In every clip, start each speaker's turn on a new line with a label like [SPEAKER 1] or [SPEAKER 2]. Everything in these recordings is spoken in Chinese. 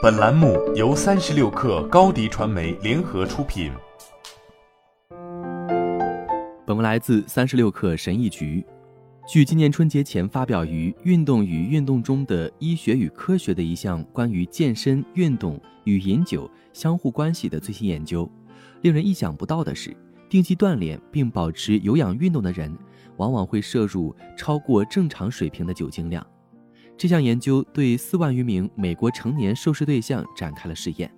[SPEAKER 1] 本栏目由三十六氪高低传媒联合出品。
[SPEAKER 2] 本文来自三十六氪神医局。据今年春节前发表于《运动与运动中的医学与科学》的一项关于健身运动与饮酒相互关系的最新研究，令人意想不到的是，定期锻炼并保持有氧运动的人，往往会摄入超过正常水平的酒精量。这项研究对四万余名美国成年受试对象展开了试验。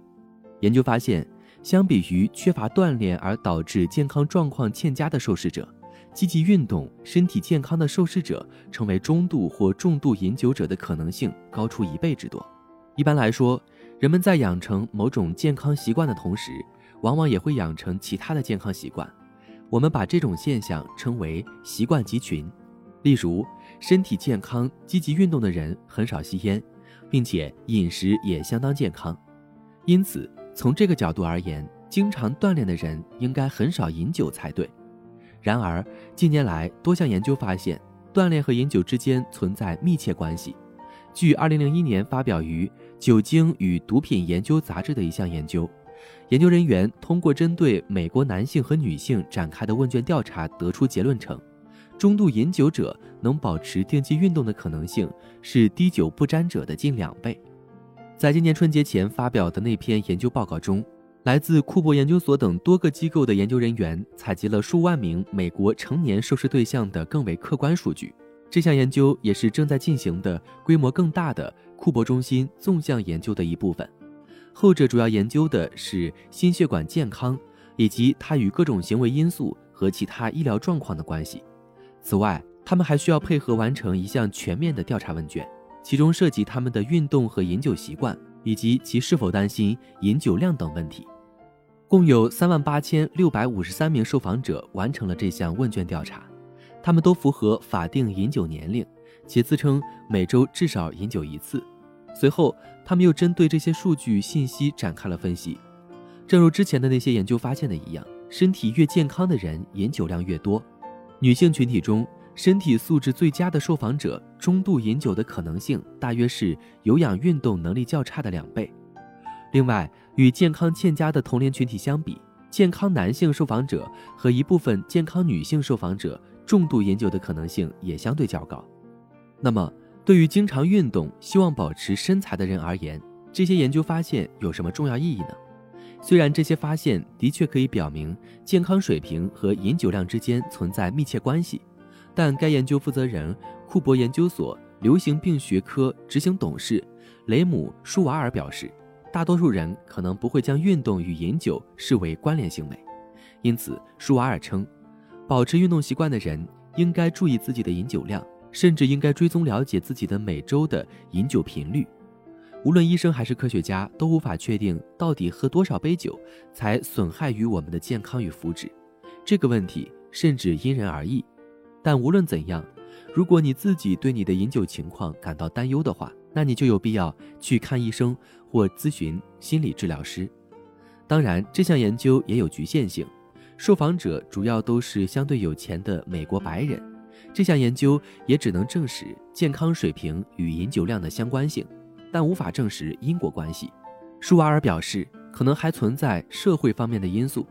[SPEAKER 2] 研究发现，相比于缺乏锻炼而导致健康状况欠佳的受试者，积极运动、身体健康的受试者成为中度或重度饮酒者的可能性高出一倍之多。一般来说，人们在养成某种健康习惯的同时，往往也会养成其他的健康习惯。我们把这种现象称为习惯集群。例如，身体健康、积极运动的人很少吸烟，并且饮食也相当健康。因此，从这个角度而言，经常锻炼的人应该很少饮酒才对。然而，近年来多项研究发现，锻炼和饮酒之间存在密切关系。据2001年发表于《酒精与毒品研究杂志》的一项研究，研究人员通过针对美国男性和女性展开的问卷调查得出结论称，中度饮酒者能保持定期运动的可能性是滴酒不沾者的近两倍。在今年春节前发表的那篇研究报告中。来自库珀研究所等多个机构的研究人员采集了数万名美国成年受试对象的更为客观数据。这项研究也是正在进行的规模更大的库珀中心纵向研究的一部分。后者主要研究的是心血管健康以及它与各种行为因素和其他医疗状况的关系。此外，他们还需要配合完成一项全面的调查问卷，其中涉及他们的运动和饮酒习惯以及其是否担心饮酒量等问题。共有三万八千六百五十三名受访者完成了这项问卷调查，他们都符合法定饮酒年龄，且自称每周至少饮酒一次。随后，他们又针对这些数据信息展开了分析。正如之前的那些研究发现的一样，身体越健康的人饮酒量越多。女性群体中，身体素质最佳的受访者中度饮酒的可能性大约是有氧运动能力较差的两倍。另外，与健康欠佳的同龄群体相比，健康男性受访者和一部分健康女性受访者重度饮酒的可能性也相对较高。那么，对于经常运动、希望保持身材的人而言，这些研究发现有什么重要意义呢？虽然这些发现的确可以表明健康水平和饮酒量之间存在密切关系，但该研究负责人库珀研究所流行病学科执行董事雷姆舒瓦尔表示。大多数人可能不会将运动与饮酒视为关联行为，因此舒瓦尔称，保持运动习惯的人应该注意自己的饮酒量，甚至应该追踪了解自己的每周的饮酒频率。无论医生还是科学家都无法确定到底喝多少杯酒才损害于我们的健康与福祉，这个问题甚至因人而异。但无论怎样，如果你自己对你的饮酒情况感到担忧的话，那你就有必要去看医生或咨询心理治疗师。当然，这项研究也有局限性，受访者主要都是相对有钱的美国白人。这项研究也只能证实健康水平与饮酒量的相关性，但无法证实因果关系。舒瓦尔表示，可能还存在社会方面的因素。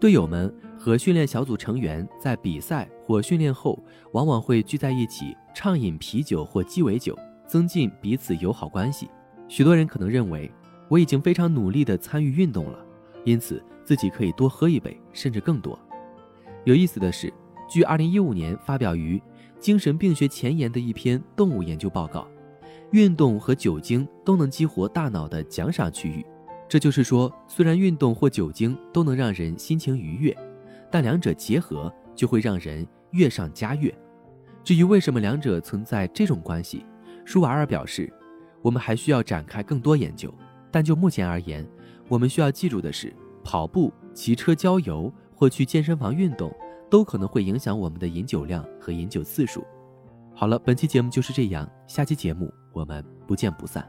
[SPEAKER 2] 队友们和训练小组成员在比赛或训练后，往往会聚在一起畅饮啤酒或鸡尾酒。增进彼此友好关系。许多人可能认为，我已经非常努力地参与运动了，因此自己可以多喝一杯，甚至更多。有意思的是，据2015年发表于《精神病学前沿》的一篇动物研究报告，运动和酒精都能激活大脑的奖赏区域。这就是说，虽然运动或酒精都能让人心情愉悦，但两者结合就会让人悦上加悦。至于为什么两者存在这种关系？舒瓦尔表示，我们还需要展开更多研究，但就目前而言，我们需要记住的是，跑步、骑车、郊游或去健身房运动都可能会影响我们的饮酒量和饮酒次数。好了，本期节目就是这样，下期节目我们不见不散。